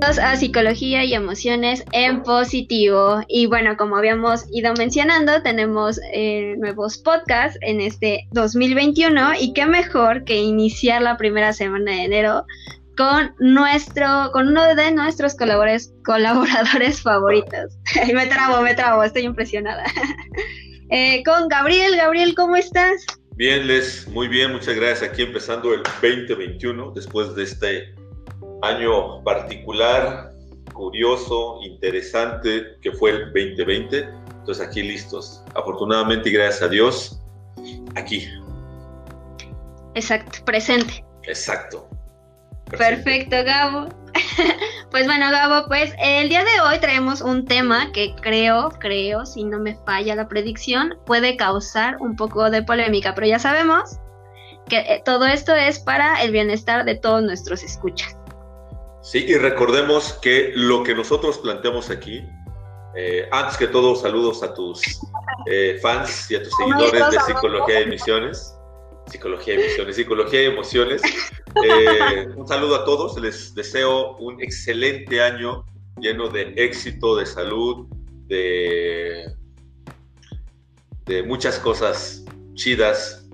a Psicología y Emociones en Positivo. Y bueno, como habíamos ido mencionando, tenemos eh, nuevos podcasts en este 2021 y qué mejor que iniciar la primera semana de enero con nuestro, con uno de nuestros colaboradores, colaboradores favoritos. me trabo, me trabo, estoy impresionada. Eh, con Gabriel, Gabriel, ¿cómo estás? Bien, Les, muy bien, muchas gracias. Aquí empezando el 2021, después de este año particular, curioso, interesante, que fue el 2020. Entonces aquí listos. Afortunadamente y gracias a Dios, aquí. Exacto, presente. Exacto. Perfecto, Gabo. pues bueno, Gabo, pues el día de hoy traemos un tema que creo, creo, si no me falla la predicción, puede causar un poco de polémica, pero ya sabemos que eh, todo esto es para el bienestar de todos nuestros escuchas. Sí, y recordemos que lo que nosotros planteamos aquí, eh, antes que todo, saludos a tus eh, fans y a tus seguidores de Psicología de Emisiones. Psicología de Emisiones, Psicología de Emociones. Eh, un saludo a todos, les deseo un excelente año lleno de éxito, de salud, de, de muchas cosas chidas.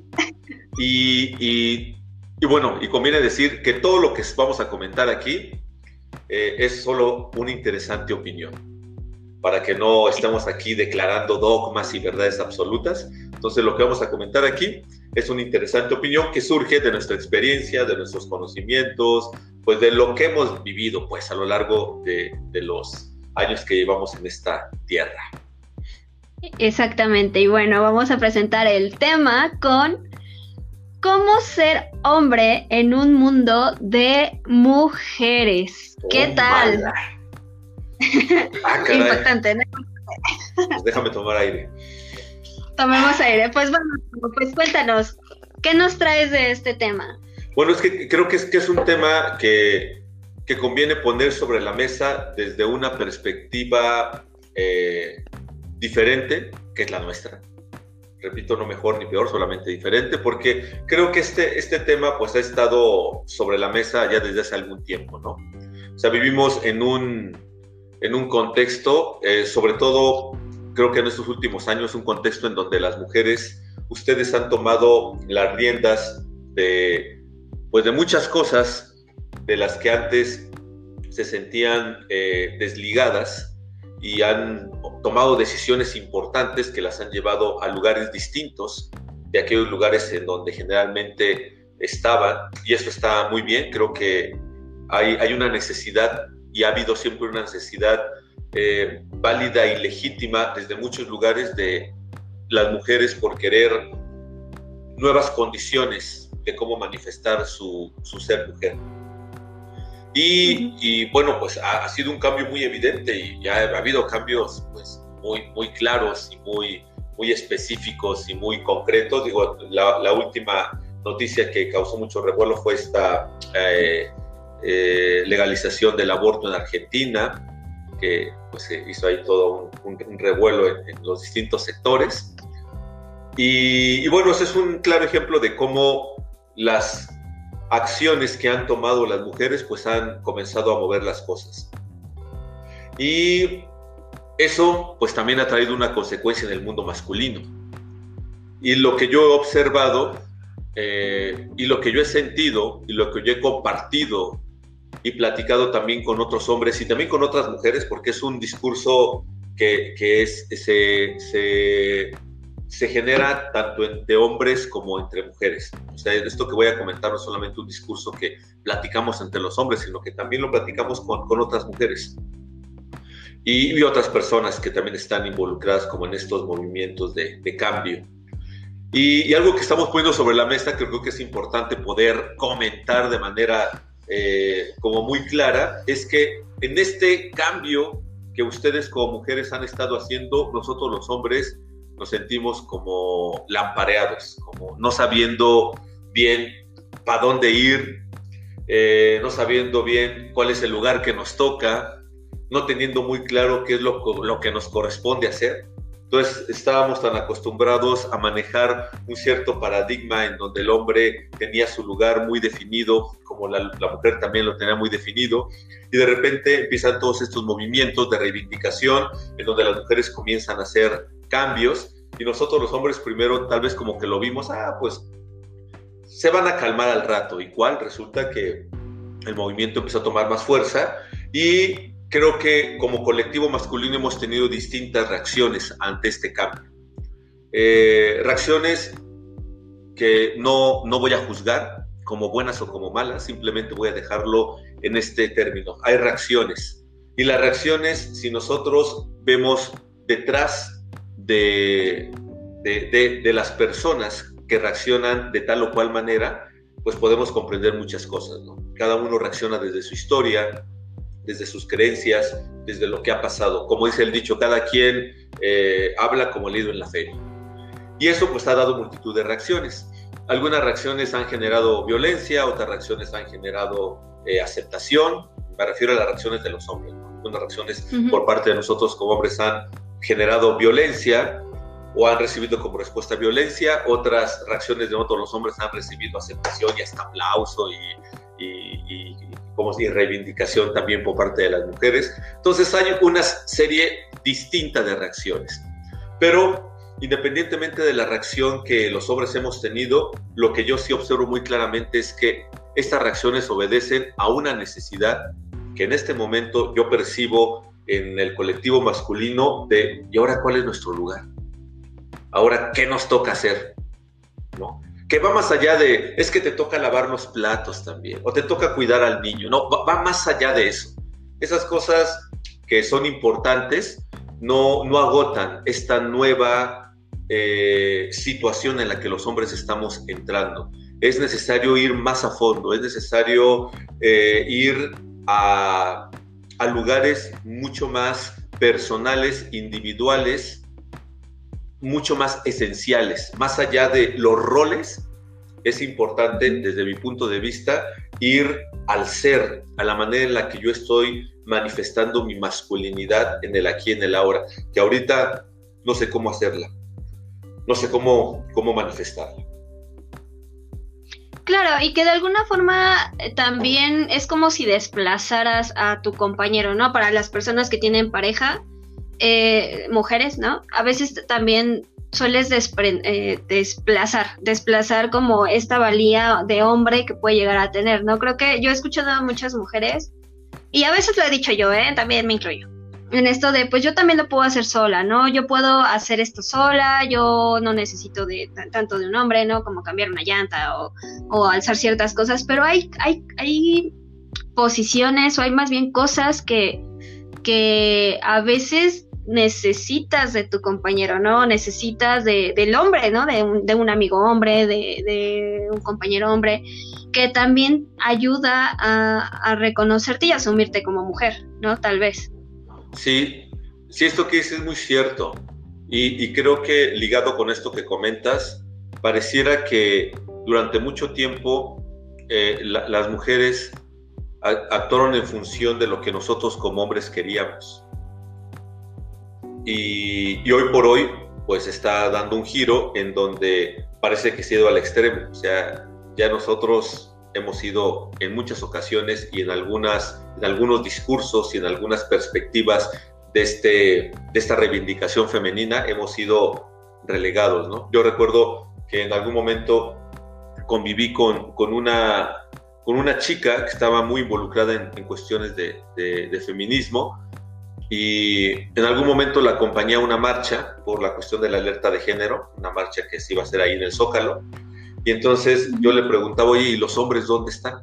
y, y bueno, y conviene decir que todo lo que vamos a comentar aquí eh, es solo una interesante opinión, para que no estemos aquí declarando dogmas y verdades absolutas. Entonces lo que vamos a comentar aquí es una interesante opinión que surge de nuestra experiencia, de nuestros conocimientos, pues de lo que hemos vivido pues a lo largo de los años que llevamos en esta tierra. Exactamente, y bueno, vamos a presentar el tema con ¿Cómo ser hombre en un mundo de mujeres? ¿Qué oh, tal? Ah, Impactante, ¿no? Pues déjame tomar aire. Tomemos aire. Pues bueno, pues cuéntanos, ¿qué nos traes de este tema? Bueno, es que creo que es, que es un tema que, que conviene poner sobre la mesa desde una perspectiva eh, diferente, que es la nuestra repito, no mejor ni peor, solamente diferente, porque creo que este, este tema pues ha estado sobre la mesa ya desde hace algún tiempo, ¿no? O sea, vivimos en un, en un contexto, eh, sobre todo creo que en estos últimos años, un contexto en donde las mujeres, ustedes han tomado las riendas de, pues de muchas cosas de las que antes se sentían eh, desligadas y han tomado decisiones importantes que las han llevado a lugares distintos de aquellos lugares en donde generalmente estaban. Y eso está muy bien, creo que hay, hay una necesidad y ha habido siempre una necesidad eh, válida y legítima desde muchos lugares de las mujeres por querer nuevas condiciones de cómo manifestar su, su ser mujer. Y, bueno, pues ha, sido un cambio muy evidente y ya ha habido cambios pues muy, muy claros y muy, muy específicos y muy concretos. Digo, la, última noticia que causó mucho revuelo fue esta eh, eh, legalización del aborto en Argentina, que pues hizo ahí todo un, revuelo en, los distintos sectores. Y, y bueno, ese es un claro ejemplo de cómo las acciones que han tomado las mujeres pues han comenzado a mover las cosas. Y eso pues también ha traído una consecuencia en el mundo masculino. Y lo que yo he observado eh, y lo que yo he sentido y lo que yo he compartido y platicado también con otros hombres y también con otras mujeres, porque es un discurso que, que es, se, se se genera tanto entre hombres como entre mujeres. O sea, esto que voy a comentar no es solamente un discurso que platicamos entre los hombres, sino que también lo platicamos con, con otras mujeres. Y, y, otras personas que también están involucradas como en estos movimientos de, de cambio. Y, y, algo que estamos poniendo sobre la mesa que creo que es importante poder comentar de manera eh, como muy clara, es que en este cambio que ustedes como mujeres han estado haciendo, nosotros los hombres nos sentimos como lampareados, como no sabiendo bien para dónde ir, eh, no sabiendo bien cuál es el lugar que nos toca, no teniendo muy claro qué es lo, lo que nos corresponde hacer. Entonces estábamos tan acostumbrados a manejar un cierto paradigma en donde el hombre tenía su lugar muy definido, como la, mujer también lo tenía muy definido, y de repente empiezan todos estos movimientos de reivindicación en donde las mujeres comienzan a hacer cambios y nosotros los hombres primero tal vez como que lo vimos, ah, pues se van a calmar al rato, y cuál resulta que el movimiento empezó a tomar más fuerza y creo que como colectivo masculino hemos tenido distintas reacciones ante este cambio. Eh, reacciones que no, no voy a juzgar como buenas o como malas, simplemente voy a dejarlo en este término. Hay reacciones. Y las reacciones, si nosotros vemos detrás de, de, de, las personas que reaccionan de tal o cual manera, pues podemos comprender muchas cosas. Cada uno reacciona desde su historia, desde sus creencias, desde lo que ha pasado. Como dice el dicho, cada quien eh, habla como leído en la feria. Y eso pues ha dado multitud de reacciones. Algunas reacciones han generado violencia, otras reacciones han generado eh, aceptación. Me refiero a las reacciones de los hombres. Algunas reacciones por parte de nosotros como hombres han generado violencia o han recibido como respuesta violencia. Otras reacciones de nosotros los hombres han recibido aceptación y hasta aplauso y, y, como si reivindicación también por parte de las mujeres. Entonces hay una serie distinta de reacciones. Pero independientemente de la reacción que los hombres hemos tenido, lo que yo sí observo muy claramente es que estas reacciones obedecen a una necesidad que en este momento yo percibo en el colectivo masculino de, ¿y ahora cuál es nuestro lugar? Ahora, ¿qué nos toca hacer? ¿No? que va más allá de, es que te toca lavar los platos también, o te toca cuidar al niño, no, va, más allá de eso. Esas cosas que son importantes no, no agotan esta nueva eh, situación en la que los hombres estamos entrando. Es necesario ir más a fondo, es necesario eh, ir a, a lugares mucho más personales, individuales, mucho más esenciales. Más allá de los roles, es importante, desde mi punto de vista, ir al ser, a la manera en la que yo estoy manifestando mi masculinidad en el aquí, en el ahora, que ahorita no sé cómo hacerla, no sé cómo, cómo manifestarla. Claro, y que de alguna forma eh, también es como si desplazaras a tu compañero, ¿no? Para las personas que tienen pareja, eh, mujeres, ¿no? A veces también sueles eh, desplazar, desplazar como esta valía de hombre que puede llegar a tener, ¿no? Creo que yo he escuchado a muchas mujeres y a veces lo he dicho yo, ¿eh? También me incluyo. En esto de, pues yo también lo puedo hacer sola, ¿no? Yo puedo hacer esto sola, yo no necesito de tanto de un hombre, ¿no? Como cambiar una llanta o, o alzar ciertas cosas, pero hay, hay, hay posiciones o hay más bien cosas que, que a veces necesitas de tu compañero, ¿no? Necesitas de, del hombre, ¿no? De un, de un amigo hombre, de, de, un compañero hombre, que también ayuda a, a, reconocerte y asumirte como mujer, ¿no? Tal vez. Sí, sí, esto que dices es muy cierto. Y, y creo que ligado con esto que comentas, pareciera que durante mucho tiempo eh, las mujeres actuaron en función de lo que nosotros como hombres queríamos y, hoy por hoy pues está dando un giro en donde parece que se ha ido al extremo. O sea, ya nosotros hemos ido en muchas ocasiones y en, algunas, en algunos discursos y en algunas perspectivas de, este, de esta reivindicación femenina hemos sido relegados. ¿no? Yo recuerdo que en algún momento conviví con, con, una, con una chica que estaba muy involucrada en, en cuestiones de, de, de, feminismo y en algún momento la acompañé a una marcha por la cuestión de la alerta de género, una marcha que se iba a hacer ahí en el Zócalo. Y entonces yo le preguntaba, oye, ¿y los hombres dónde están?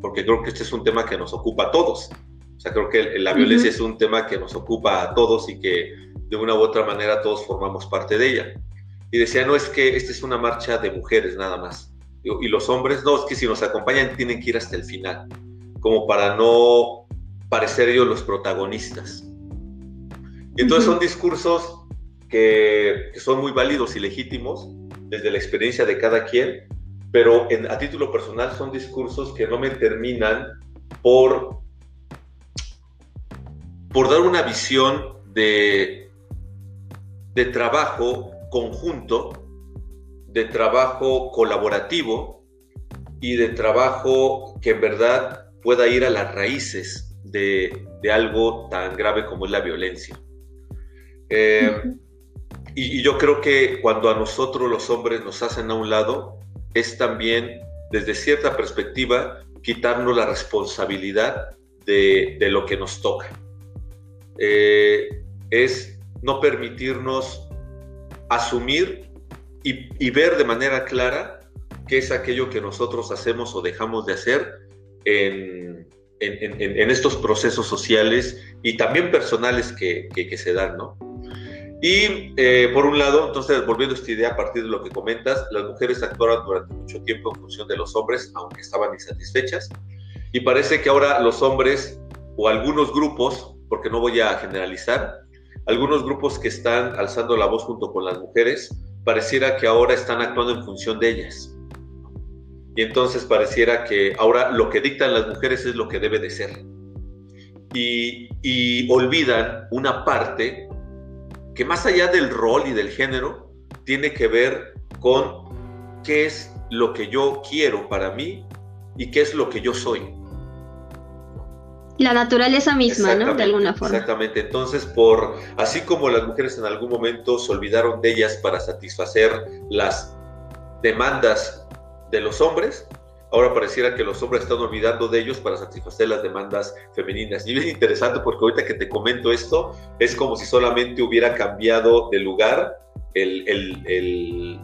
Porque creo que este es un tema que nos ocupa a todos. O sea, creo que la violencia es un tema que nos ocupa a todos y que de una u otra manera todos formamos parte de ella. Y decía, no, es que esta es una marcha de mujeres nada más. Y los hombres, no, es que si nos acompañan tienen que ir hasta el final, como para no parecer ellos los protagonistas. Y entonces son discursos que, son muy válidos y legítimos desde la experiencia de cada quien, pero a título personal son discursos que no me terminan por, por dar una visión de, de trabajo conjunto, de trabajo colaborativo y de trabajo que en verdad pueda ir a las raíces de, algo tan grave como es la violencia. Eh, y, yo creo que cuando a nosotros los hombres nos hacen a un lado, es también desde cierta perspectiva quitarnos la responsabilidad de, lo que nos toca. Eh, es no permitirnos asumir y, ver de manera clara qué es aquello que nosotros hacemos o dejamos de hacer en, estos procesos sociales y también personales que, se dan, ¿no? Y eh, por un lado, entonces, volviendo a esta idea a partir de lo que comentas, las mujeres actuaron durante mucho tiempo en función de los hombres, aunque estaban insatisfechas. Y parece que ahora los hombres o algunos grupos, porque no voy a generalizar, algunos grupos que están alzando la voz junto con las mujeres, pareciera que ahora están actuando en función de ellas. Y entonces pareciera que ahora lo que dictan las mujeres es lo que debe de ser. Y, y olvidan una parte que más allá del rol y del género, tiene que ver con qué es lo que yo quiero para mí y qué es lo que yo soy la naturaleza misma, ¿no? De alguna forma. Exactamente. Entonces, por así como las mujeres en algún momento se olvidaron de ellas para satisfacer las demandas de los hombres, ahora pareciera que los hombres están olvidando de ellos para satisfacer las demandas femeninas. Y es interesante porque ahorita que te comento esto, es como si solamente hubiera cambiado de lugar el, el, el,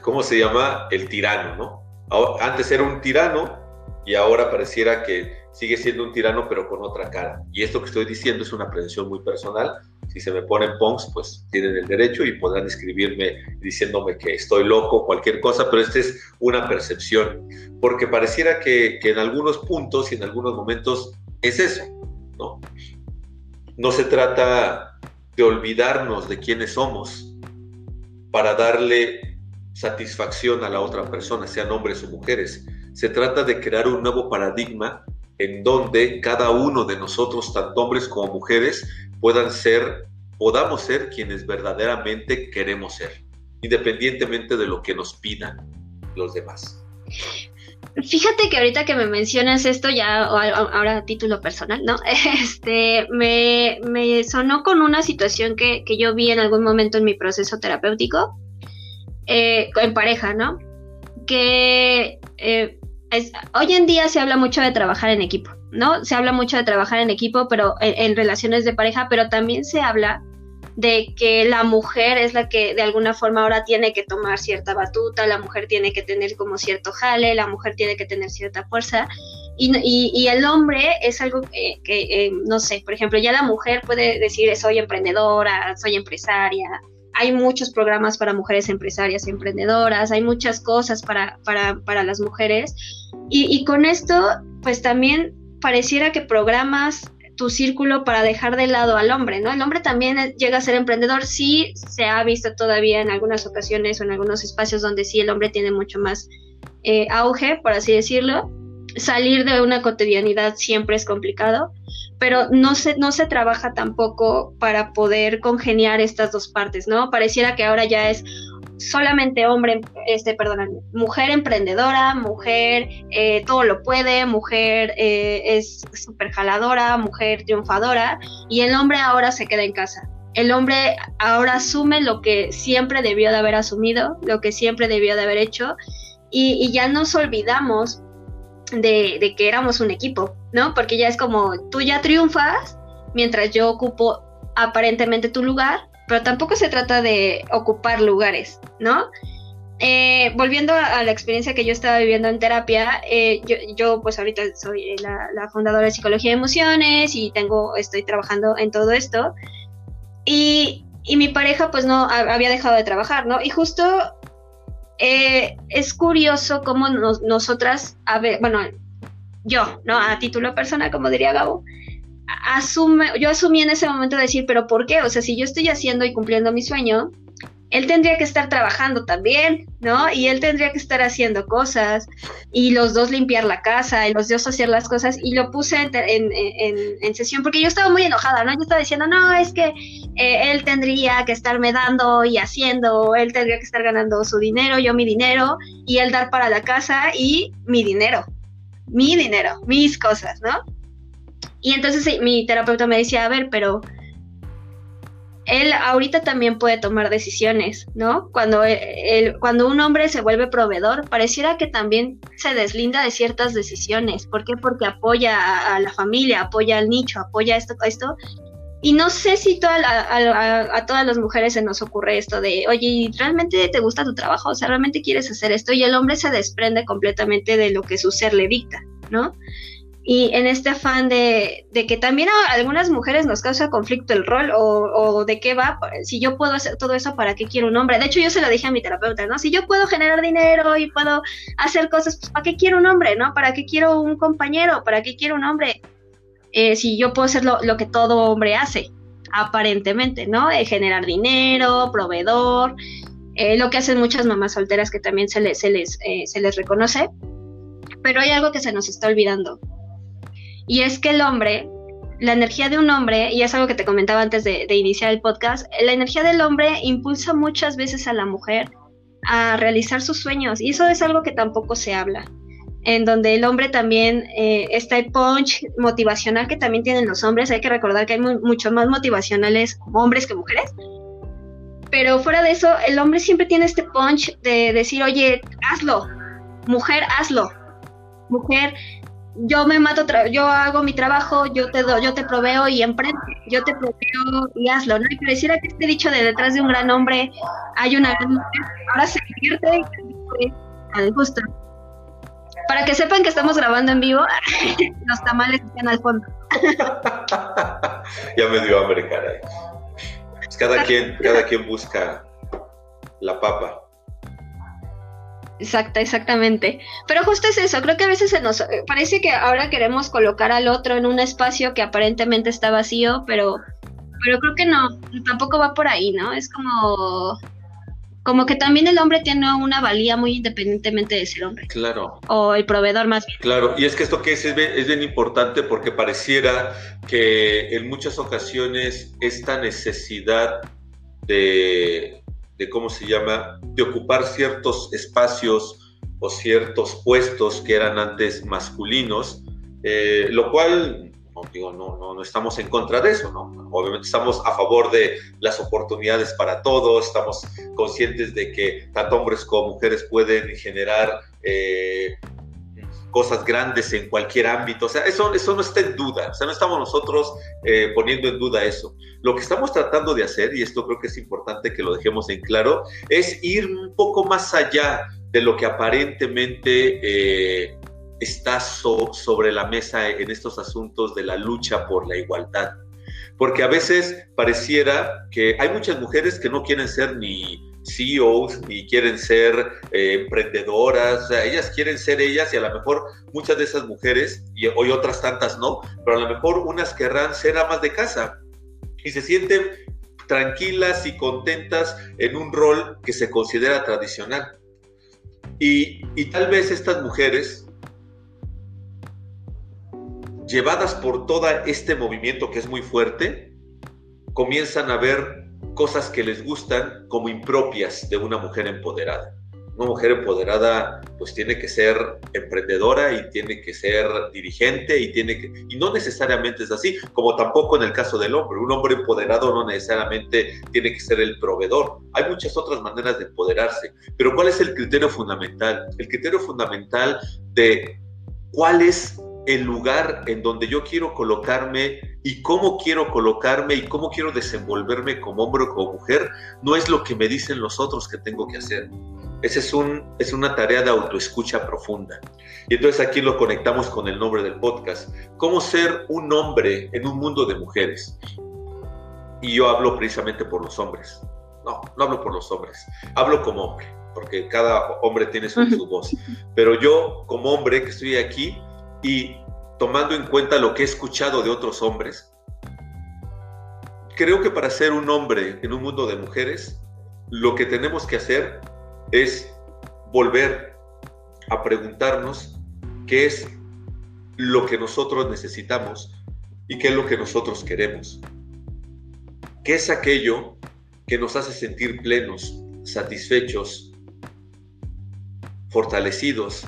¿cómo se llama? El tirano, ¿no? Antes era un tirano y ahora pareciera que sigue siendo un tirano pero con otra cara. Y esto que estoy diciendo es una prevención muy personal. Si se me ponen punks, pues tienen el derecho y podrán escribirme diciéndome que estoy loco, cualquier cosa, pero esta es una percepción, porque pareciera que, que en algunos puntos y en algunos momentos es eso, ¿no? No se trata de olvidarnos de quiénes somos para darle satisfacción a la otra persona, sean hombres o mujeres. Se trata de crear un nuevo paradigma en donde cada uno de nosotros, tanto hombres como mujeres, puedan ser, podamos ser quienes verdaderamente queremos ser, independientemente de lo que nos pidan los demás. Fíjate que ahorita que me mencionas esto, ya ahora a título personal, ¿no? Este, me, sonó con una situación que, yo vi en algún momento en mi proceso terapéutico, eh, en pareja, ¿no? Que eh, hoy en día se habla mucho de trabajar en equipo, ¿no? Se habla mucho de trabajar en equipo, pero en, relaciones de pareja, pero también se habla de que la mujer es la que de alguna forma ahora tiene que tomar cierta batuta, la mujer tiene que tener como cierto jale, la mujer tiene que tener cierta fuerza. Y, el hombre es algo que, eh, no sé, por ejemplo, ya la mujer puede decir soy emprendedora, soy empresaria, hay muchos programas para mujeres empresarias emprendedoras, hay muchas cosas para, para, para las mujeres. Y, y, con esto, pues también pareciera que programas tu círculo para dejar de lado al hombre, ¿no? El hombre también llega a ser emprendedor, sí se ha visto todavía en algunas ocasiones o en algunos espacios donde sí el hombre tiene mucho más eh, auge, por así decirlo. Salir de una cotidianidad siempre es complicado, pero no se, no se trabaja tampoco para poder congeniar estas dos partes, ¿no? Pareciera que ahora ya es solamente hombre, este, perdón, mujer emprendedora, mujer eh, todo lo puede, mujer eh, es súper jaladora, mujer triunfadora, y el hombre ahora se queda en casa. El hombre ahora asume lo que siempre debió de haber asumido, lo que siempre debió de haber hecho, y, y ya nos olvidamos de, que éramos un equipo, ¿no? Porque ya es como tú ya triunfas mientras yo ocupo aparentemente tu lugar, pero tampoco se trata de ocupar lugares, ¿no? Eh, volviendo a, la experiencia que yo estaba viviendo en terapia, eh, yo, pues ahorita soy la, fundadora de Psicología de Emociones y tengo, estoy trabajando en todo esto. Y, y mi pareja pues no había dejado de trabajar, ¿no? Y justo eh, es curioso cómo nosotras, a bueno, yo, ¿no? A título personal, como diría Gabo, asume, yo asumí en ese momento decir, pero ¿por qué? O sea, si yo estoy haciendo y cumpliendo mi sueño, él tendría que estar trabajando también, ¿no? Y él tendría que estar haciendo cosas y los dos limpiar la casa y los dos hacer las cosas y lo puse en, sesión porque yo estaba muy enojada, ¿no? Yo estaba diciendo, no, es que eh, él tendría que estarme dando y haciendo, él tendría que estar ganando su dinero, yo mi dinero y él dar para la casa y mi dinero, mi dinero, mis cosas, ¿no? Y entonces mi terapeuta me decía, a ver, pero él ahorita también puede tomar decisiones, ¿no? Cuando, cuando un hombre se vuelve proveedor, pareciera que también se deslinda de ciertas decisiones. ¿Por qué? Porque apoya a, la familia, apoya al nicho, apoya esto, esto. Y no sé si a, a, todas las mujeres se nos ocurre esto de, oye, ¿realmente te gusta tu trabajo? O sea, ¿realmente quieres hacer esto? Y el hombre se desprende completamente de lo que su ser le dicta, ¿no? Y en este afán de, que también a algunas mujeres nos causa conflicto el rol o, de qué va, si yo puedo hacer todo eso, ¿para qué quiero un hombre? De hecho, yo se lo dije a mi terapeuta, ¿no? Si yo puedo generar dinero y puedo hacer cosas, pues ¿para qué quiero un hombre, ¿no? ¿Para qué quiero un compañero? ¿Para qué quiero un hombre? Eh, si yo puedo hacer lo, que todo hombre hace, aparentemente, ¿no? generar dinero, proveedor, eh, lo que hacen muchas mamás solteras que también se les, se les, eh, se les reconoce. Pero hay algo que se nos está olvidando y es que el hombre, la energía de un hombre, y es algo que te comentaba antes de, iniciar el podcast, la energía del hombre impulsa muchas veces a la mujer a realizar sus sueños. Y eso es algo que tampoco se habla. En donde el hombre también eh, está el punch motivacional que también tienen los hombres. Hay que recordar que hay mucho más motivacionales hombres que mujeres. Pero fuera de eso, el hombre siempre tiene este punch de decir, oye, hazlo, mujer, hazlo. Mujer, yo me mato, yo hago mi trabajo, yo te do, yo te proveo y emprende, yo te proveo y hazlo, ¿no? Y pareciera que este dicho de detrás de un gran hombre hay una gran mujer, ahora se convierte al justo. Para que sepan que estamos grabando en vivo, los tamales están al fondo. ya me dio hambre, caray. Pues cada quien, cada quien busca la papa. Exacto, exactamente. Pero justo es eso, creo que a veces se nos parece que ahora queremos colocar al otro en un espacio que aparentemente está vacío, pero pero creo que no, tampoco va por ahí, ¿no? Es como como que también el hombre tiene una valía muy independientemente de ser hombre. Claro. O el proveedor más bien. Claro, y es que esto que es, es, es bien importante porque pareciera que en muchas ocasiones esta necesidad de de cómo se llama, de ocupar ciertos espacios o ciertos puestos que eran antes masculinos, eh, lo cual no, digo, no, no, no, estamos en contra de eso, ¿no? Obviamente estamos a favor de las oportunidades para todos, estamos conscientes de que tanto hombres como mujeres pueden generar eh, cosas grandes en cualquier ámbito. O sea, eso, eso no está en duda. O sea, no estamos nosotros eh, poniendo en duda eso. Lo que estamos tratando de hacer, y esto creo que es importante que lo dejemos en claro, es ir un poco más allá de lo que aparentemente eh, está sobre la mesa en estos asuntos de la lucha por la igualdad. Porque a veces pareciera que hay muchas mujeres que no quieren ser ni CEOs y quieren ser eh, emprendedoras, ellas quieren ser ellas y a lo mejor muchas de esas mujeres, y hoy otras tantas no, pero a lo mejor unas querrán ser amas de casa y se sienten tranquilas y contentas en un rol que se considera tradicional. Y, y tal vez estas mujeres, llevadas por todo este movimiento que es muy fuerte, comienzan a ver cosas que les gustan como impropias de una mujer empoderada. Una mujer empoderada pues tiene que ser emprendedora y tiene que ser dirigente y tiene que y no necesariamente es así, como tampoco en el caso del hombre. Un hombre empoderado no necesariamente tiene que ser el proveedor. Hay muchas otras maneras de empoderarse, pero ¿cuál es el criterio fundamental? El criterio fundamental de cuál es el lugar en donde yo quiero colocarme y cómo quiero colocarme y cómo quiero desenvolverme como hombre o como mujer, no es lo que me dicen los otros que tengo que hacer. Esa es, un, es una tarea de autoescucha profunda. Y entonces aquí lo conectamos con el nombre del podcast. ¿Cómo ser un hombre en un mundo de mujeres? Y yo hablo precisamente por los hombres. No, no hablo por los hombres. Hablo como hombre, porque cada hombre tiene su, su voz. Pero yo como hombre que estoy aquí, y tomando en cuenta lo que he escuchado de otros hombres, creo que para ser un hombre en un mundo de mujeres lo que tenemos que hacer es volver a preguntarnos qué es lo que nosotros necesitamos y qué es lo que nosotros queremos. ¿Qué es aquello que nos hace sentir plenos, satisfechos, fortalecidos,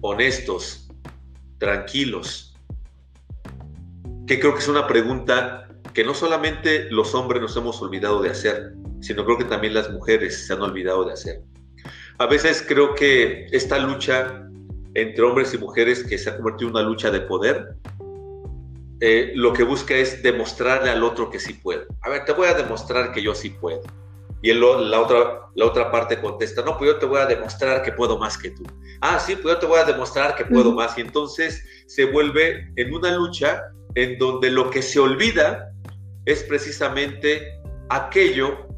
honestos, tranquilos? Que creo que es una pregunta que no solamente los hombres nos hemos olvidado de hacer, sino creo que también las mujeres se han olvidado de hacer. A veces creo que esta lucha entre hombres y mujeres que se ha convertido en una lucha de poder, eh, lo que busca es demostrarle al otro que sí puede. A ver, te voy a demostrar que yo sí puedo. Y la, otra, la otra parte contesta, no, pues yo te voy a demostrar que puedo más que tú. Ah, sí, pues yo te voy a demostrar que puedo más. Y entonces se vuelve en una lucha en donde lo que se olvida es precisamente aquello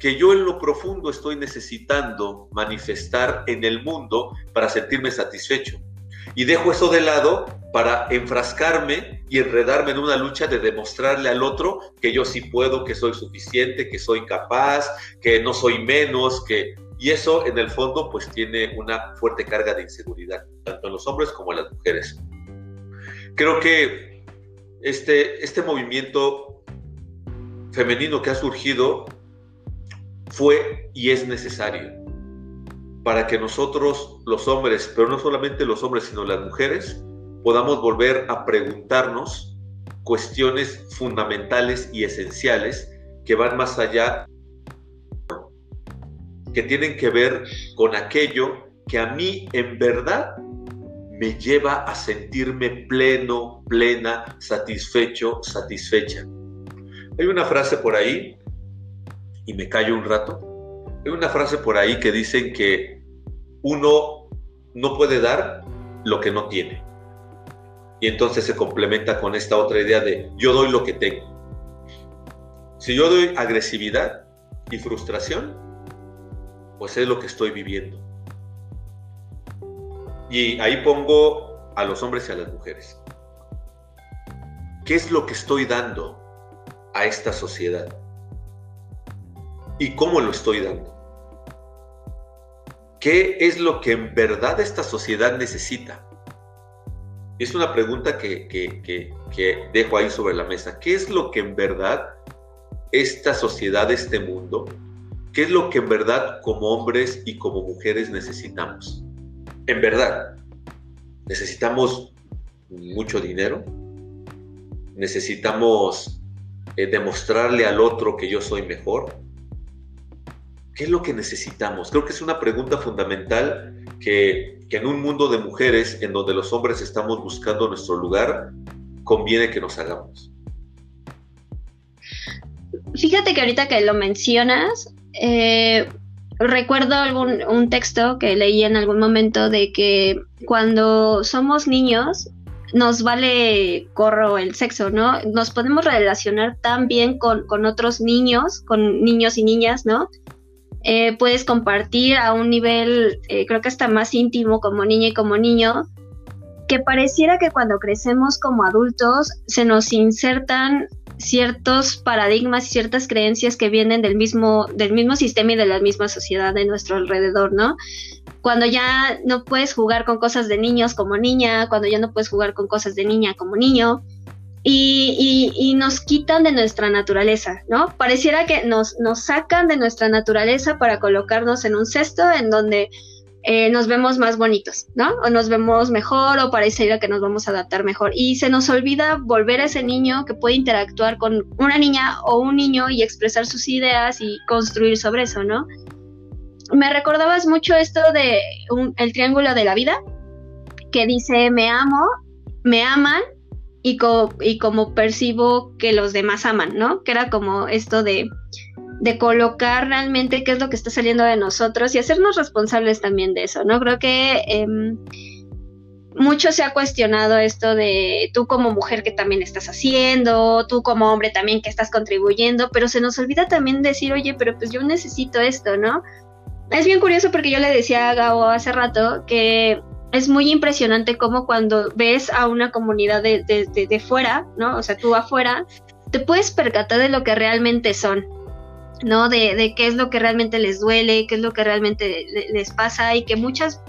que yo en lo profundo estoy necesitando manifestar en el mundo para sentirme satisfecho. Y dejo eso de lado para enfrascarme y enredarme en una lucha de demostrarle al otro que yo sí puedo, que soy suficiente, que soy capaz, que no soy menos, que... Y eso en el fondo pues tiene una fuerte carga de inseguridad, tanto en los hombres como en las mujeres. Creo que este, este movimiento femenino que ha surgido fue y es necesario para que nosotros los hombres, pero no solamente los hombres, sino las mujeres, podamos volver a preguntarnos cuestiones fundamentales y esenciales que van más allá, que tienen que ver con aquello que a mí en verdad me lleva a sentirme pleno, plena, satisfecho, satisfecha. Hay una frase por ahí y me callo un rato. Hay una frase por ahí que dicen que uno no puede dar lo que no tiene. Y entonces se complementa con esta otra idea de yo doy lo que tengo. Si yo doy agresividad y frustración, pues es lo que estoy viviendo. Y ahí pongo a los hombres y a las mujeres. ¿Qué es lo que estoy dando a esta sociedad? y cómo lo estoy dando. ¿Qué es lo que en verdad esta sociedad necesita? Es una pregunta que, dejo ahí sobre la mesa. ¿Qué es lo que en verdad esta sociedad, este mundo, qué es lo que en verdad como hombres y como mujeres necesitamos? En verdad, necesitamos mucho dinero, necesitamos eh, demostrarle al otro que yo soy mejor, ¿Qué es lo que necesitamos? Creo que es una pregunta fundamental que, en un mundo de mujeres en donde los hombres estamos buscando nuestro lugar, conviene que nos hagamos. Fíjate que ahorita que lo mencionas, eh, recuerdo algún un texto que leí en algún momento de que cuando somos niños nos vale corro el sexo, ¿no? Nos podemos relacionar tan bien con, con otros niños, con niños y niñas, ¿no? Eh, puedes compartir a un nivel, eh, creo que hasta más íntimo como niña y como niño, que pareciera que cuando crecemos como adultos se nos insertan ciertos paradigmas y ciertas creencias que vienen del mismo, del mismo sistema y de la misma sociedad de nuestro alrededor, ¿no? Cuando ya no puedes jugar con cosas de niños como niña, cuando ya no puedes jugar con cosas de niña como niño, y, nos quitan de nuestra naturaleza, ¿no? Pareciera que nos, sacan de nuestra naturaleza para colocarnos en un cesto en donde eh, nos vemos más bonitos, ¿no? O nos vemos mejor o pareciera que nos vamos a adaptar mejor. Y se nos olvida volver a ese niño que puede interactuar con una niña o un niño y expresar sus ideas y construir sobre eso, ¿no? Me recordabas mucho esto de el triángulo de la vida, que dice me amo, me aman y, como percibo que los demás aman, ¿no? Que era como esto de, de colocar realmente qué es lo que está saliendo de nosotros y hacernos responsables también de eso, ¿no? Creo que em, mucho se ha cuestionado esto de tú como mujer que también estás haciendo, tú como hombre también que estás contribuyendo, pero se nos olvida también decir, oye, pero pues yo necesito esto, ¿no? Es bien curioso porque yo le decía a Gao hace rato que es muy impresionante cómo cuando ves a una comunidad de, de, fuera, ¿no? O sea, tú afuera, te puedes percatar de lo que realmente son. ¿no? De, de, qué es lo que realmente les duele, qué es lo que realmente les pasa y que muchas,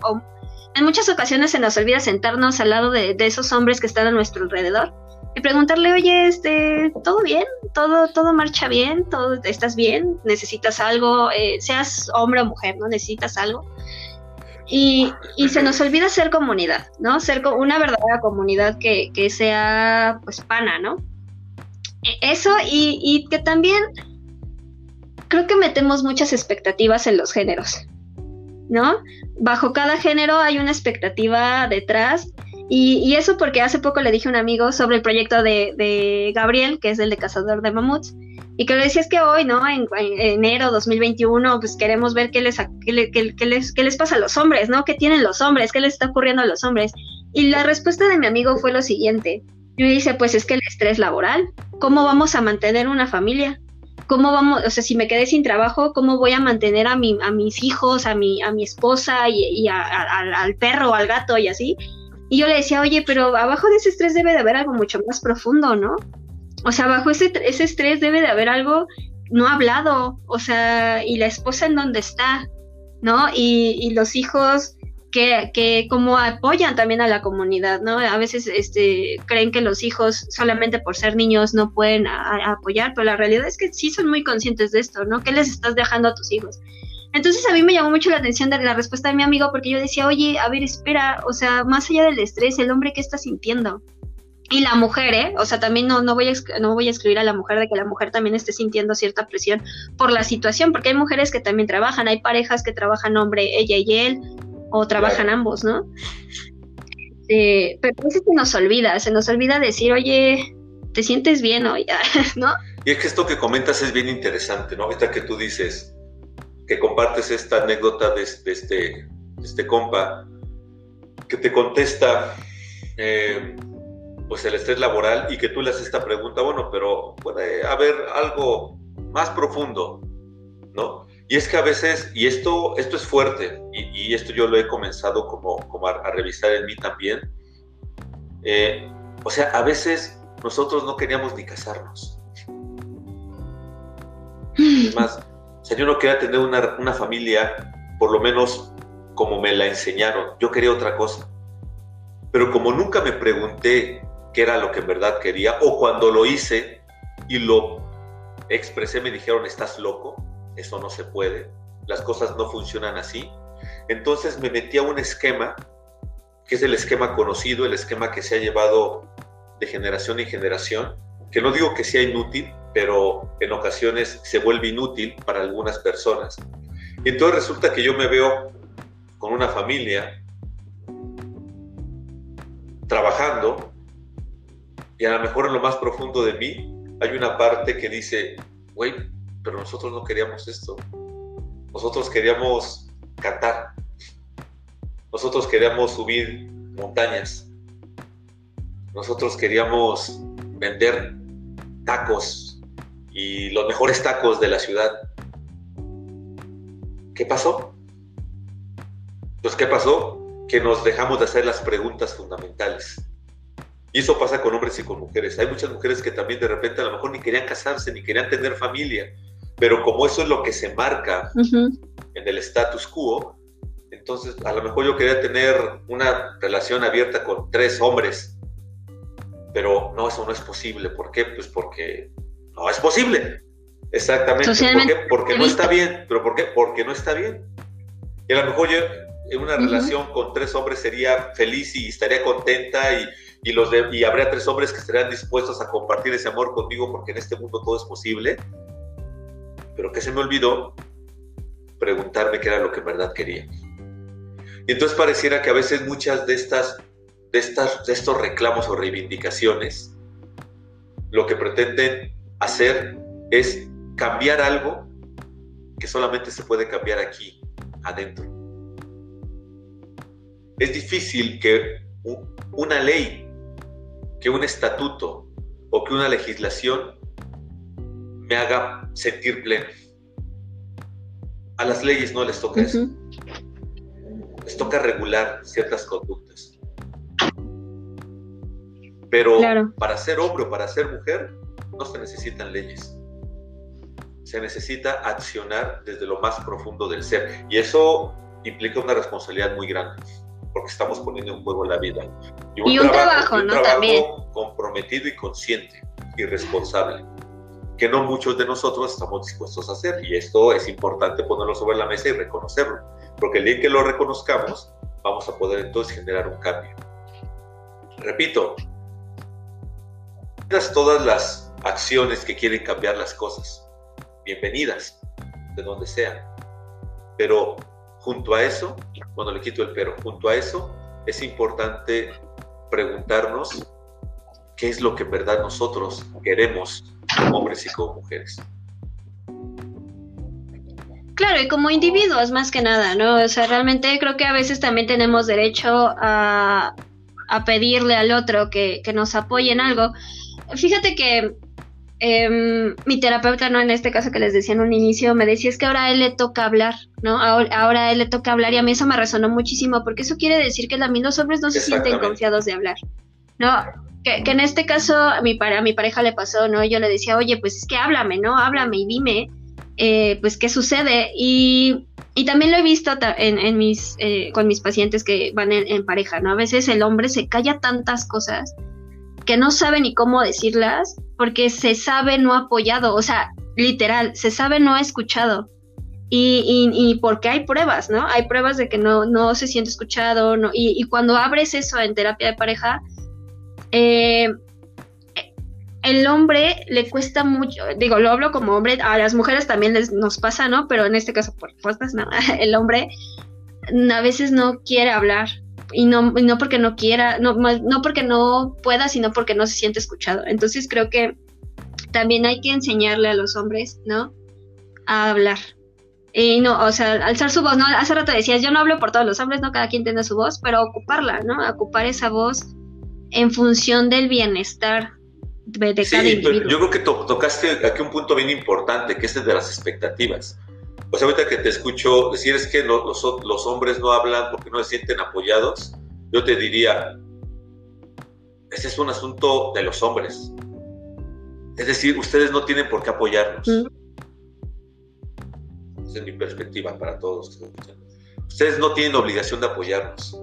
en muchas ocasiones se nos olvida sentarnos al lado de, de, esos hombres que están a nuestro alrededor y preguntarle, oye, este, ¿todo bien? ¿Todo, todo marcha bien? ¿Todo, ¿Estás bien? ¿Necesitas algo? Eh, seas hombre o mujer, ¿no? ¿Necesitas algo? Y, y, se nos olvida ser comunidad, ¿no? Ser una verdadera comunidad que, que sea, pues, pana, ¿no? E, eso y, y que también creo que metemos muchas expectativas en los géneros, ¿no? Bajo cada género hay una expectativa detrás. Y, eso porque hace poco le dije a un amigo sobre el proyecto de, Gabriel, que es el de Cazador de Mamuts, y que le decía es que hoy, ¿no? En, enero 2021, pues queremos ver qué les, qué, les, qué les pasa a los hombres, ¿no? ¿Qué tienen los hombres? ¿Qué les está ocurriendo a los hombres? Y la respuesta de mi amigo fue lo siguiente. Y me dice, pues es que el estrés laboral, ¿cómo vamos a mantener una familia? ¿cómo vamos, o sea, si me quedé sin trabajo, cómo voy a mantener a, mi, a mis hijos, a mi, a mi esposa y, al perro, al gato y así? Y yo le decía, oye, pero abajo de ese estrés debe de haber algo mucho más profundo, ¿no? O sea, abajo ese, ese estrés debe de haber algo no hablado, o sea, y la esposa en dónde está, ¿no? Y, y los hijos que, que, como apoyan también a la comunidad, ¿no? A veces este, creen que los hijos solamente por ser niños no pueden apoyar, pero la realidad es que sí son muy conscientes de esto, ¿no? ¿Qué les estás dejando a tus hijos? Entonces a mí me llamó mucho la atención de la respuesta de mi amigo porque yo decía, oye, a ver, espera, o sea, más allá del estrés, el hombre qué está sintiendo. Y la mujer, ¿eh? O sea, también no, no, voy a, no voy a escribir a la mujer de que la mujer también esté sintiendo cierta presión por la situación, porque hay mujeres que también trabajan, hay parejas que trabajan hombre, ella y él, o trabajan ambos, ¿no? Eh, pero a veces se nos olvida, se nos olvida decir, oye, ¿te sientes bien hoy? ¿no? Y es que esto que comentas es bien interesante, ¿no? Ahorita que tú dices que compartes esta anécdota de, este, este compa que te contesta eh, pues el estrés laboral y que tú le haces esta pregunta, bueno, pero puede haber algo más profundo, ¿no? Y es que a veces, y esto, esto es fuerte, y, esto yo lo he comenzado como, como a, revisar en mí también, eh, o sea, a veces nosotros no queríamos ni casarnos. Es más, o sea, yo no quería tener una, una familia, por lo menos como me la enseñaron, yo quería otra cosa. Pero como nunca me pregunté qué era lo que en verdad quería, o cuando lo hice y lo expresé, me dijeron, estás loco eso no se puede, las cosas no funcionan así. Entonces me metí a un esquema, que es el esquema conocido, el esquema que se ha llevado de generación en generación, que no digo que sea inútil, pero en ocasiones se vuelve inútil para algunas personas. Entonces resulta que yo me veo con una familia trabajando y a lo mejor en lo más profundo de mí hay una parte que dice, güey, pero nosotros no queríamos esto. Nosotros queríamos cantar. Nosotros queríamos subir montañas. Nosotros queríamos vender tacos y los mejores tacos de la ciudad. ¿Qué pasó? Pues ¿qué pasó? Que nos dejamos de hacer las preguntas fundamentales. Y eso pasa con hombres y con mujeres. Hay muchas mujeres que también de repente a lo mejor ni querían casarse, ni querían tener familia, pero como eso es lo que se marca en el status quo, entonces a lo mejor yo quería tener una relación abierta con tres hombres, pero no, eso no es posible. ¿Por qué? Pues porque no es posible. Exactamente. ¿Por qué? Porque no está bien. ¿Pero por qué? Porque no está bien. Y a lo mejor yo en una relación con tres hombres sería feliz y estaría contenta y, y los y habría tres hombres que estarían dispuestos a compartir ese amor conmigo porque en este mundo todo es posible pero que se me olvidó preguntarme qué era lo que en verdad quería. Y entonces pareciera que a veces muchas de estas, de estas, de estos reclamos o reivindicaciones, lo que pretenden hacer es cambiar algo que solamente se puede cambiar aquí, adentro. Es difícil que una ley, que un estatuto o que una legislación me haga sentir pleno. A las leyes no les toca eso. Les toca regular ciertas conductas. Pero para ser hombre o para ser mujer no se necesitan leyes. se necesita accionar desde lo más profundo del ser. Y eso implica una responsabilidad muy grande, porque estamos poniendo en juego la vida. Y un, trabajo, un ¿no? trabajo comprometido y consciente y responsable, que no muchos de nosotros estamos dispuestos a hacer. Y esto es importante ponerlo sobre la mesa y reconocerlo, porque el día que lo reconozcamos, vamos a poder entonces generar un cambio. Repito, todas las acciones que quieren cambiar las cosas, bienvenidas, de donde sean. Pero junto a eso, cuando le quito el pero, junto a eso es importante preguntarnos qué es lo que en verdad nosotros queremos como hombres y como mujeres. Claro, y como individuos más que nada, ¿no? O sea, realmente creo que a veces también tenemos derecho a, pedirle al otro que, que nos apoye en algo. Fíjate que Em, mi terapeuta, ¿no? En este caso que les decía en un inicio, me decía es que ahora a él le toca hablar, ¿no? Ahora, a él le toca hablar y a mí eso me resonó muchísimo porque eso quiere decir que también los hombres no se sienten confiados de hablar, ¿no? Que, en este caso a mi, a mi pareja le pasó, ¿no? Yo le decía, oye, pues es que háblame, ¿no? Háblame y dime, eh, pues, qué sucede. Y, y, también lo he visto en, mis, eh, con mis pacientes que van en pareja, ¿no? A veces el hombre se calla tantas cosas que no sabe ni cómo decirlas porque se sabe no apoyado, o sea, literal, se sabe no escuchado. Y, y, porque hay pruebas, ¿no? Hay pruebas de que no, no se siente escuchado, no, y, cuando abres eso en terapia de pareja, eh, el hombre le cuesta mucho, digo, lo hablo como hombre, a las mujeres también les, nos pasa, ¿no? Pero en este caso, por pues, no, el hombre a veces no quiere hablar, y no, no porque no quiera, no, no porque no pueda, sino porque no se siente escuchado. Entonces creo que también hay que enseñarle a los hombres, ¿no? A hablar. Y no, o sea, alzar su voz, ¿no? Hace rato decías, yo no hablo por todos los hombres, ¿no? Cada quien tiene su voz, pero ocuparla, ¿no? Ocupar esa voz en función del bienestar de, cada individuo. Yo creo que tocaste aquí un punto bien importante, que es el de las expectativas. Pues ahorita que te escucho decir es que los, los hombres no hablan porque no se sienten apoyados, yo te diría, ese es un asunto de los hombres. Es decir, ustedes no tienen por qué apoyarnos. Esa es mi perspectiva para todos. Ustedes no tienen obligación de apoyarnos.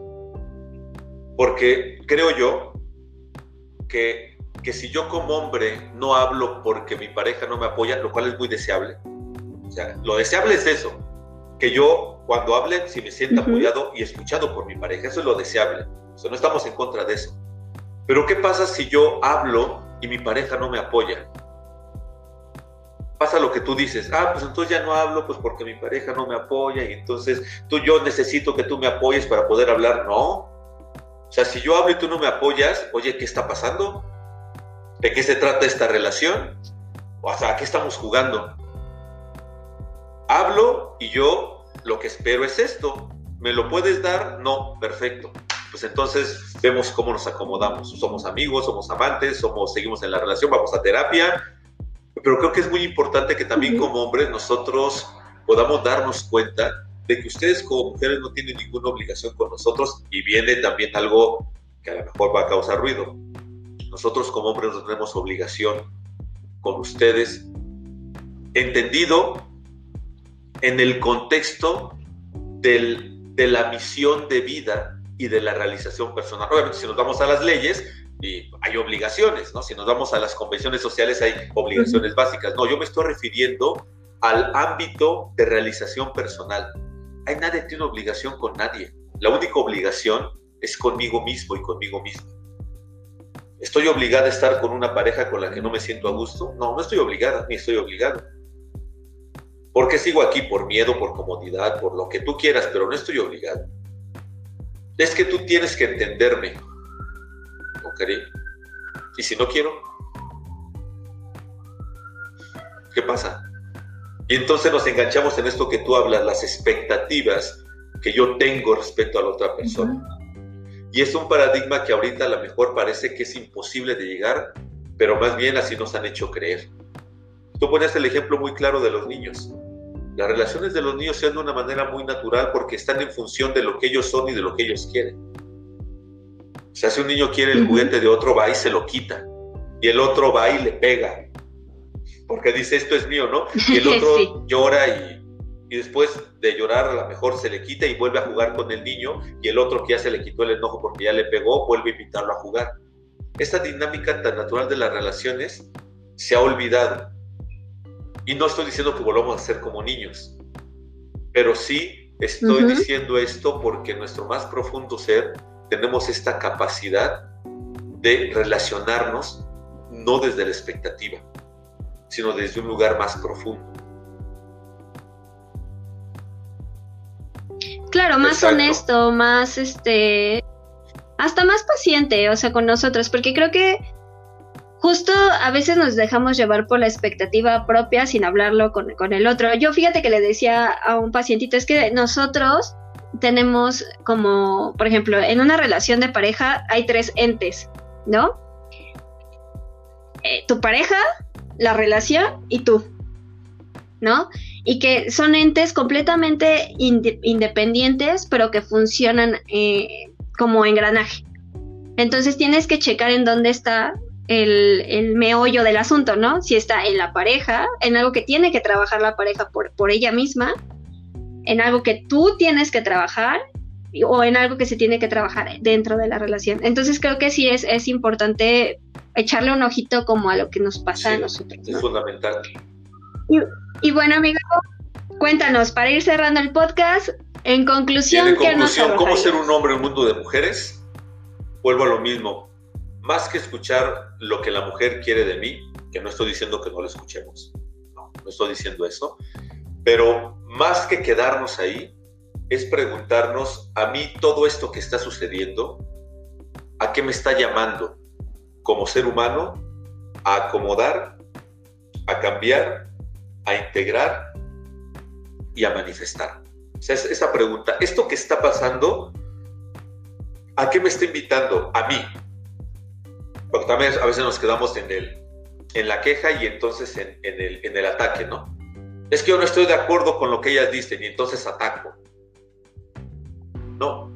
Porque creo yo que, que si yo como hombre no hablo porque mi pareja no me apoya, lo cual es muy deseable, lo deseable es eso, que yo cuando hable, si me sienta apoyado y escuchado por mi pareja, eso es lo deseable. O sea, no estamos en contra de eso. Pero ¿qué pasa si yo hablo y mi pareja no me apoya? Pasa lo que tú dices, ah, pues entonces ya no hablo, pues porque mi pareja no me apoya y entonces tú yo necesito que tú me apoyes para poder hablar. No. O sea, si yo hablo y tú no me apoyas, oye, ¿qué está pasando? ¿De qué se trata esta relación? O sea, ¿a qué estamos jugando? Hablo y yo lo que espero es esto. ¿Me lo puedes dar? No, perfecto. Pues entonces vemos cómo nos acomodamos. Somos amigos, somos amantes, somos, seguimos en la relación, vamos a terapia. Pero creo que es muy importante que también como hombres nosotros podamos darnos cuenta de que ustedes como mujeres no tienen ninguna obligación con nosotros y viene también algo que a lo mejor va a causar ruido. Nosotros como hombres no tenemos obligación con ustedes, entendido en el contexto de la misión de vida y de la realización personal. Obviamente, si nos vamos a las leyes, y hay obligaciones, ¿no? Si nos vamos a las convenciones sociales, hay obligaciones básicas. No, yo me estoy refiriendo al ámbito de realización personal. Hay nadie tiene obligación con nadie. La única obligación es conmigo mismo y conmigo mismo. ¿Estoy obligada a estar con una pareja con la que no me siento a gusto? No, no estoy obligada, ni estoy obligado. ¿Por qué sigo aquí? Por miedo, por comodidad, por lo que tú quieras, pero no estoy obligado. Es que tú tienes que entenderme. ¿Ok? Y si no quiero, ¿qué pasa? Y entonces nos enganchamos en esto que tú hablas, las expectativas que yo tengo respecto a la otra persona. Y es un paradigma que ahorita a lo mejor parece que es imposible de llegar, pero más bien así nos han hecho creer. Tú pones el ejemplo muy claro de los niños. Las relaciones de los niños se dan de una manera muy natural porque están en función de lo que ellos son y de lo que ellos quieren. O sea, si un niño quiere el juguete de otro, va y se lo quita. Y el otro va y le pega. porque dice esto es mío, ¿no? Y el otro llora y, y, después de llorar a lo mejor se le quita y vuelve a jugar con el niño y el otro que ya se le quitó el enojo porque ya le pegó, vuelve a invitarlo a jugar. Esta dinámica tan natural de las relaciones se ha olvidado. Y no estoy diciendo que volvamos a ser como niños, pero sí estoy diciendo esto porque en nuestro más profundo ser tenemos esta capacidad de relacionarnos no desde la expectativa, sino desde un lugar más profundo. Claro, más honesto, más este, hasta más paciente, o sea, con nosotros, porque creo que justo a veces nos dejamos llevar por la expectativa propia sin hablarlo con, con, el otro. Yo fíjate que le decía a un pacientito, es que nosotros tenemos como, por ejemplo, en una relación de pareja hay tres entes, ¿no? Eh, tu pareja, la relación y tú, ¿no? Y que son entes completamente independientes, pero que funcionan eh, como engranaje. Entonces tienes que checar en dónde está el, el, meollo del asunto, ¿no? Si está en la pareja, en algo que tiene que trabajar la pareja por, por ella misma, en algo que tú tienes que trabajar o en algo que se tiene que trabajar dentro de la relación. Entonces creo que sí es, es importante echarle un ojito como a lo que nos pasa a nosotros. Es fundamental. Y, bueno, amigo, cuéntanos, para ir cerrando el podcast, en conclusión, en conclusión ¿cómo ser un hombre en un mundo de mujeres? Vuelvo a lo mismo. Más que escuchar lo que la mujer quiere de mí, que no estoy diciendo que no lo escuchemos, no, no estoy diciendo eso, pero más que quedarnos ahí, es preguntarnos a mí todo esto que está sucediendo, ¿a qué me está llamando como ser humano? A acomodar, a cambiar, a integrar y a manifestar. O sea, esa pregunta, ¿esto que está pasando, a qué me está invitando? A mí. Porque también a veces nos quedamos en, el, en la queja y entonces en, el, en el ataque, ¿no? Es que yo no estoy de acuerdo con lo que ellas dicen y entonces ataco. No.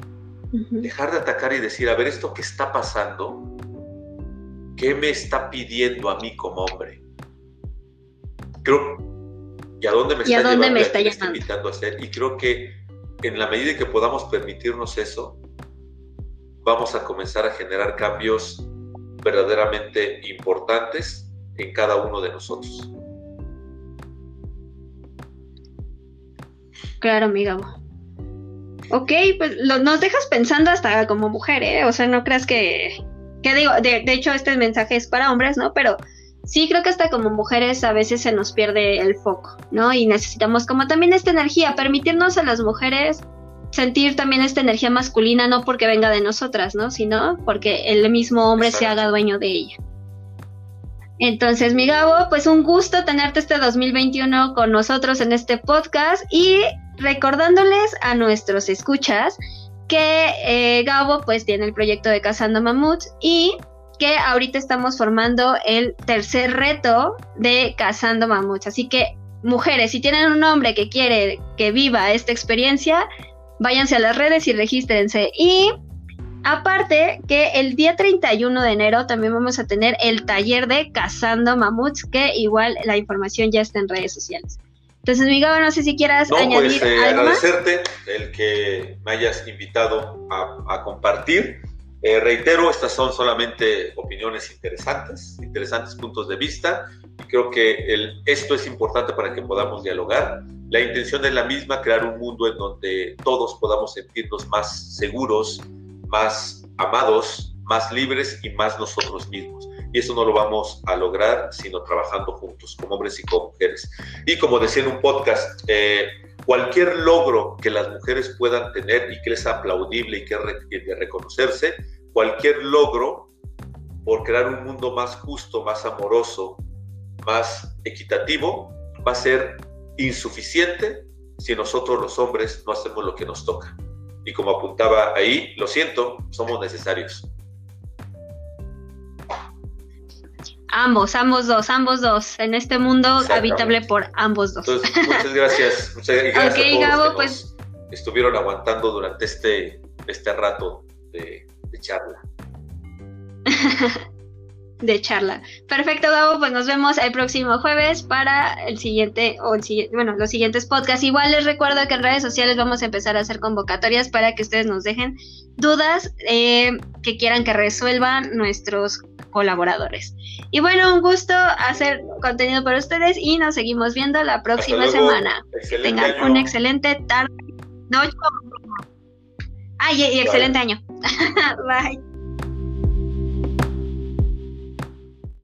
Dejar de atacar y decir, a ver, esto que está pasando, ¿qué me está pidiendo a mí como hombre? Creo, ¿y a dónde me está, llevando, me está, invitando a hacer? Y creo que en la medida que podamos permitirnos eso, vamos a comenzar a generar cambios verdaderamente importantes en cada uno de nosotros. Claro, amiga. Ok, pues nos dejas pensando hasta como mujer, ¿eh? O sea, no creas que... Que digo, de, hecho este mensaje es para hombres, ¿no? Pero sí creo que hasta como mujeres a veces se nos pierde el foco, ¿no? Y necesitamos como también esta energía, permitirnos a las mujeres sentir también esta energía masculina, no porque venga de nosotras, ¿no? Sino porque el mismo hombre se haga dueño de ella. Entonces, mi Gabo, pues un gusto tenerte este 2021 con nosotros en este podcast y recordándoles a nuestros escuchas que eh, Gabo pues tiene el proyecto de Cazando Mamuts y que ahorita estamos formando el tercer reto de Cazando Mamuts. Así que mujeres, si tienen un hombre que quiere que viva esta experiencia, váyanse a las redes y regístrense. Y aparte que el día 31 de enero también vamos a tener el taller de Cazando Mamuts, que igual la información ya está en redes sociales. Entonces, Miguel, no sé si quieras no, añadir pues, eh, agradecerte el que me hayas invitado a, compartir. Eh, reitero, estas son solamente opiniones interesantes, interesantes puntos de vista. Y creo que esto es importante para que podamos dialogar. La intención es la misma, crear un mundo en donde todos podamos sentirnos más seguros, más amados, más libres y más nosotros mismos y eso no lo vamos a lograr sino trabajando juntos, como hombres y como mujeres. Y como decía en un podcast, eh, cualquier logro que las mujeres puedan tener y que es aplaudible y que es de reconocerse, cualquier logro por crear un mundo más justo, más amoroso, más equitativo, va a ser insuficiente si nosotros los hombres no hacemos lo que nos toca. Y como apuntaba ahí, lo siento, somos necesarios. Ambos, ambos dos, ambos dos. En este mundo habitable por ambos dos. muchas gracias. Muchas gracias a todos Gabo, pues. Estuvieron aguantando durante este, este rato de, charla. de charla. Perfecto, Gabo, pues nos vemos el próximo jueves para el siguiente, o el siguiente, bueno, los siguientes podcasts. Igual les recuerdo que en redes sociales vamos a empezar a hacer convocatorias para que ustedes nos dejen dudas eh, que quieran que resuelvan nuestros colaboradores. Y bueno, un gusto hacer contenido para ustedes y nos seguimos viendo la próxima semana. tengan un excelente tarde, noche. Ay, y, excelente año. Bye.